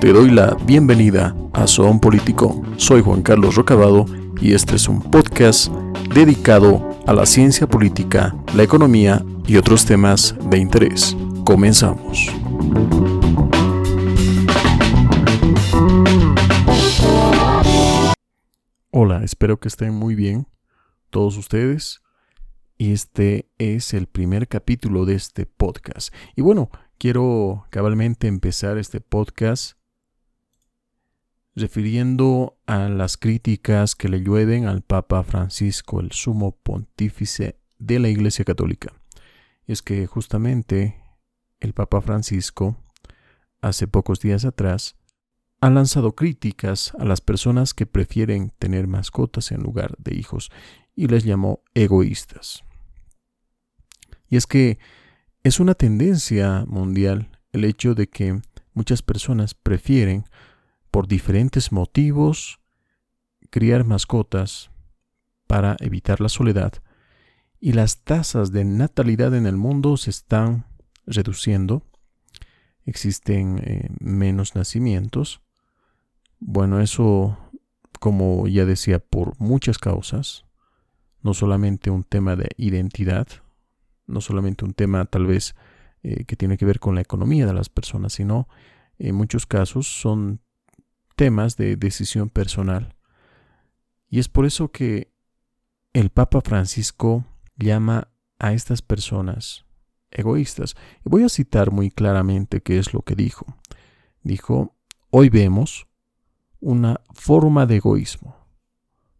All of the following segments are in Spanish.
Te doy la bienvenida a Son Político. Soy Juan Carlos Rocabado y este es un podcast dedicado a la ciencia política, la economía y otros temas de interés. Comenzamos. Hola, espero que estén muy bien todos ustedes. Y este es el primer capítulo de este podcast. Y bueno, quiero cabalmente empezar este podcast refiriendo a las críticas que le llueven al Papa Francisco, el sumo pontífice de la Iglesia Católica. Y es que justamente el Papa Francisco, hace pocos días atrás, ha lanzado críticas a las personas que prefieren tener mascotas en lugar de hijos y les llamó egoístas. Y es que es una tendencia mundial el hecho de que muchas personas prefieren por diferentes motivos criar mascotas para evitar la soledad y las tasas de natalidad en el mundo se están reduciendo. Existen eh, menos nacimientos. Bueno, eso, como ya decía, por muchas causas. No solamente un tema de identidad, no solamente un tema tal vez eh, que tiene que ver con la economía de las personas, sino en muchos casos son temas de decisión personal. Y es por eso que el Papa Francisco llama a estas personas egoístas. Y voy a citar muy claramente qué es lo que dijo. Dijo, hoy vemos una forma de egoísmo.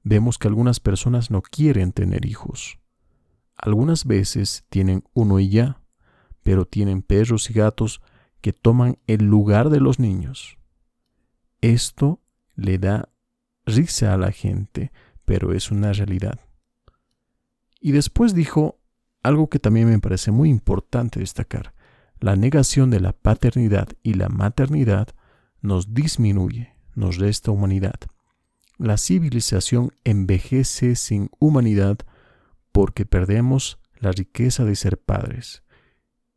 Vemos que algunas personas no quieren tener hijos. Algunas veces tienen uno y ya, pero tienen perros y gatos que toman el lugar de los niños. Esto le da risa a la gente, pero es una realidad. Y después dijo algo que también me parece muy importante destacar. La negación de la paternidad y la maternidad nos disminuye, nos resta humanidad. La civilización envejece sin humanidad porque perdemos la riqueza de ser padres.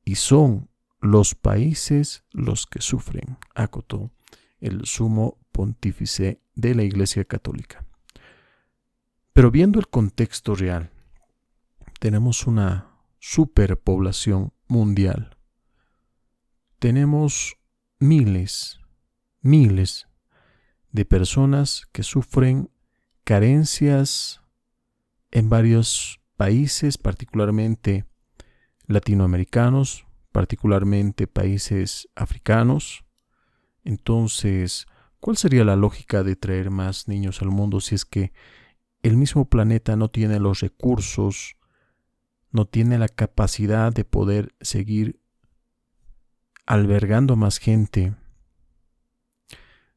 Y son los países los que sufren, acotó el sumo pontífice de la Iglesia Católica. Pero viendo el contexto real, tenemos una superpoblación mundial. Tenemos miles, miles de personas que sufren carencias en varios países, particularmente latinoamericanos, particularmente países africanos, entonces, ¿cuál sería la lógica de traer más niños al mundo si es que el mismo planeta no tiene los recursos, no tiene la capacidad de poder seguir albergando más gente,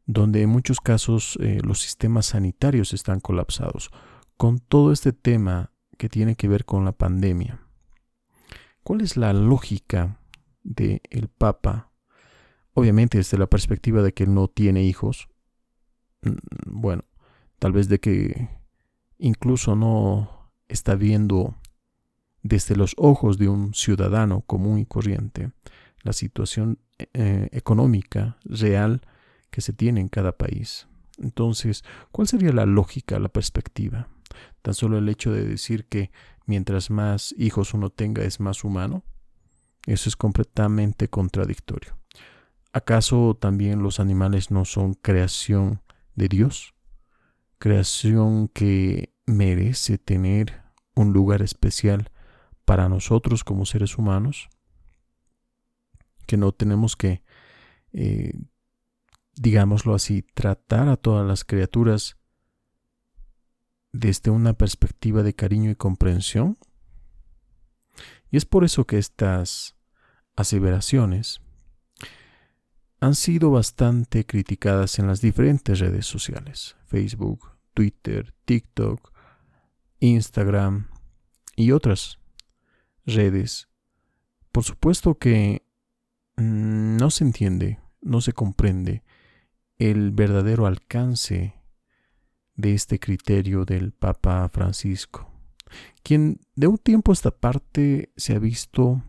donde en muchos casos eh, los sistemas sanitarios están colapsados, con todo este tema que tiene que ver con la pandemia. ¿Cuál es la lógica del el Papa Obviamente desde la perspectiva de que no tiene hijos, mm, bueno, tal vez de que incluso no está viendo desde los ojos de un ciudadano común y corriente la situación eh, económica real que se tiene en cada país. Entonces, ¿cuál sería la lógica, la perspectiva? Tan solo el hecho de decir que mientras más hijos uno tenga es más humano, eso es completamente contradictorio. ¿Acaso también los animales no son creación de Dios? Creación que merece tener un lugar especial para nosotros como seres humanos, que no tenemos que, eh, digámoslo así, tratar a todas las criaturas desde una perspectiva de cariño y comprensión. Y es por eso que estas aseveraciones han sido bastante criticadas en las diferentes redes sociales, Facebook, Twitter, TikTok, Instagram y otras redes. Por supuesto que mm, no se entiende, no se comprende el verdadero alcance de este criterio del Papa Francisco, quien de un tiempo a esta parte se ha visto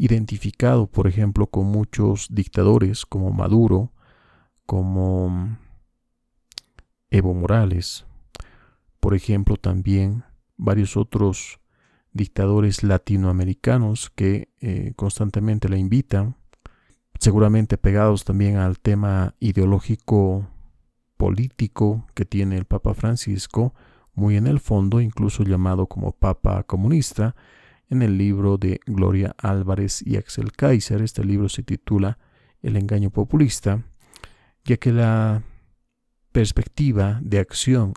identificado, por ejemplo, con muchos dictadores como Maduro, como Evo Morales, por ejemplo, también varios otros dictadores latinoamericanos que eh, constantemente la invitan, seguramente pegados también al tema ideológico político que tiene el Papa Francisco, muy en el fondo, incluso llamado como Papa comunista, en el libro de Gloria Álvarez y Axel Kaiser. Este libro se titula El engaño populista, ya que la perspectiva de acción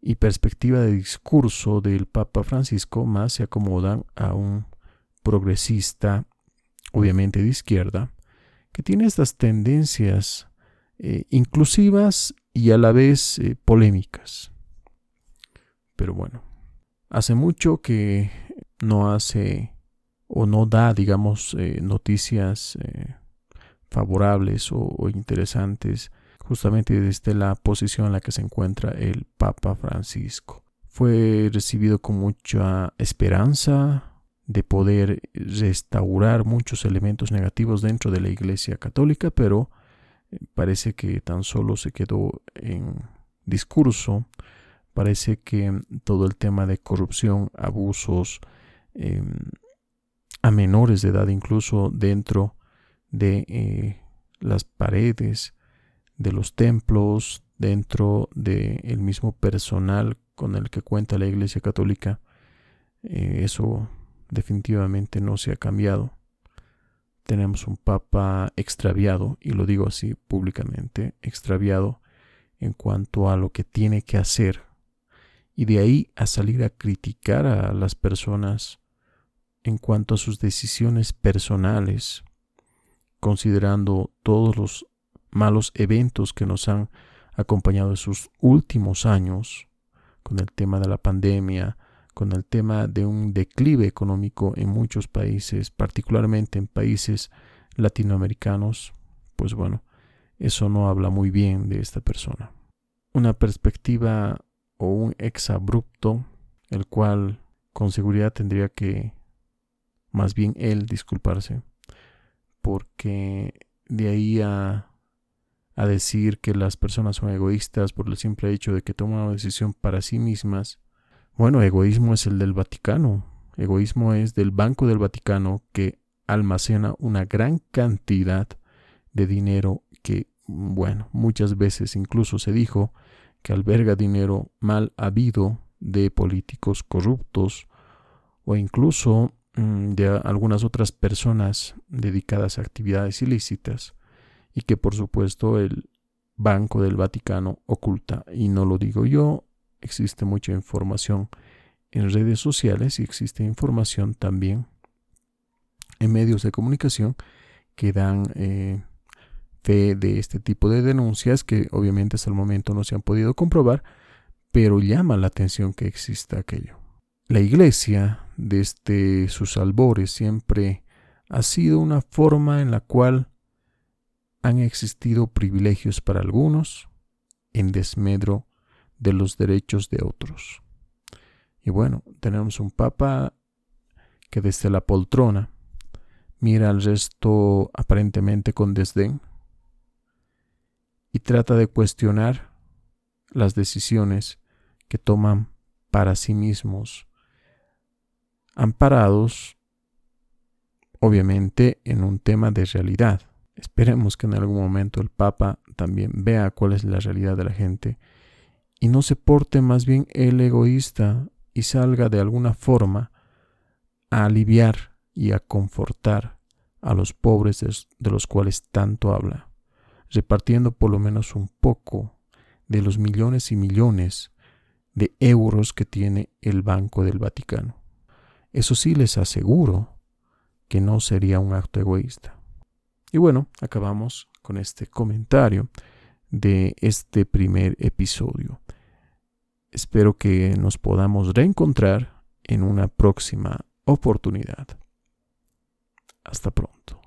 y perspectiva de discurso del Papa Francisco más se acomodan a un progresista, obviamente de izquierda, que tiene estas tendencias eh, inclusivas y a la vez eh, polémicas. Pero bueno, hace mucho que no hace o no da, digamos, eh, noticias favorables o interesantes justamente desde la posición en la que se encuentra el Papa Francisco. Fue recibido con mucha esperanza de poder restaurar muchos elementos negativos dentro de la Iglesia Católica, pero eh, parece que tan solo se quedó en discurso, parece que todo el tema de corrupción, abusos em, a menores de edad, incluso dentro de eh, las paredes de los templos, dentro del mismo personal con el que cuenta la Iglesia Católica, eh, eso definitivamente no se ha cambiado. Tenemos un papa extraviado, y lo digo así públicamente, extraviado en cuanto a lo que tiene que hacer. Y de ahí a salir a criticar a las personas en cuanto a sus decisiones personales, considerando todos los malos eventos que nos han acompañado en sus últimos años, con el tema de la pandemia, con el tema de un declive económico en muchos países, particularmente en países latinoamericanos, pues bueno, eso no habla muy bien de esta persona. Una perspectiva o un exabrupto, el cual con seguridad tendría que más bien él disculparse, porque de ahí a a decir que las personas son egoístas por el simple hecho de que toman una decisión para sí mismas. Bueno, egoísmo es el del Vaticano. Egoísmo es del Banco del Vaticano que almacena una gran cantidad de dinero que, bueno, muchas veces incluso se dijo que alberga dinero mal habido de políticos corruptos o incluso de algunas otras personas dedicadas a actividades ilícitas y que por supuesto el Banco del Vaticano oculta. Y no lo digo yo, existe mucha información en redes sociales y existe información también en medios de comunicación que dan eh, fe de este tipo de denuncias que obviamente hasta el momento no se han podido comprobar, pero llama la atención que exista aquello. La iglesia, desde sus albores, siempre ha sido una forma en la cual han existido privilegios para algunos en desmedro de los derechos de otros. Y bueno, tenemos un papa que desde la poltrona mira al resto aparentemente con desdén y trata de cuestionar las decisiones que toman para sí mismos, amparados obviamente en un tema de realidad. Esperemos que en algún momento el Papa también vea cuál es la realidad de la gente y no se porte más bien el egoísta y salga de alguna forma a aliviar y a confortar a los pobres de los cuales tanto habla, repartiendo por lo menos un poco de los millones y millones de euros que tiene el Banco del Vaticano. Eso sí les aseguro que no sería un acto egoísta. Y bueno, acabamos con este comentario de este primer episodio. Espero que nos podamos reencontrar en una próxima oportunidad. Hasta pronto.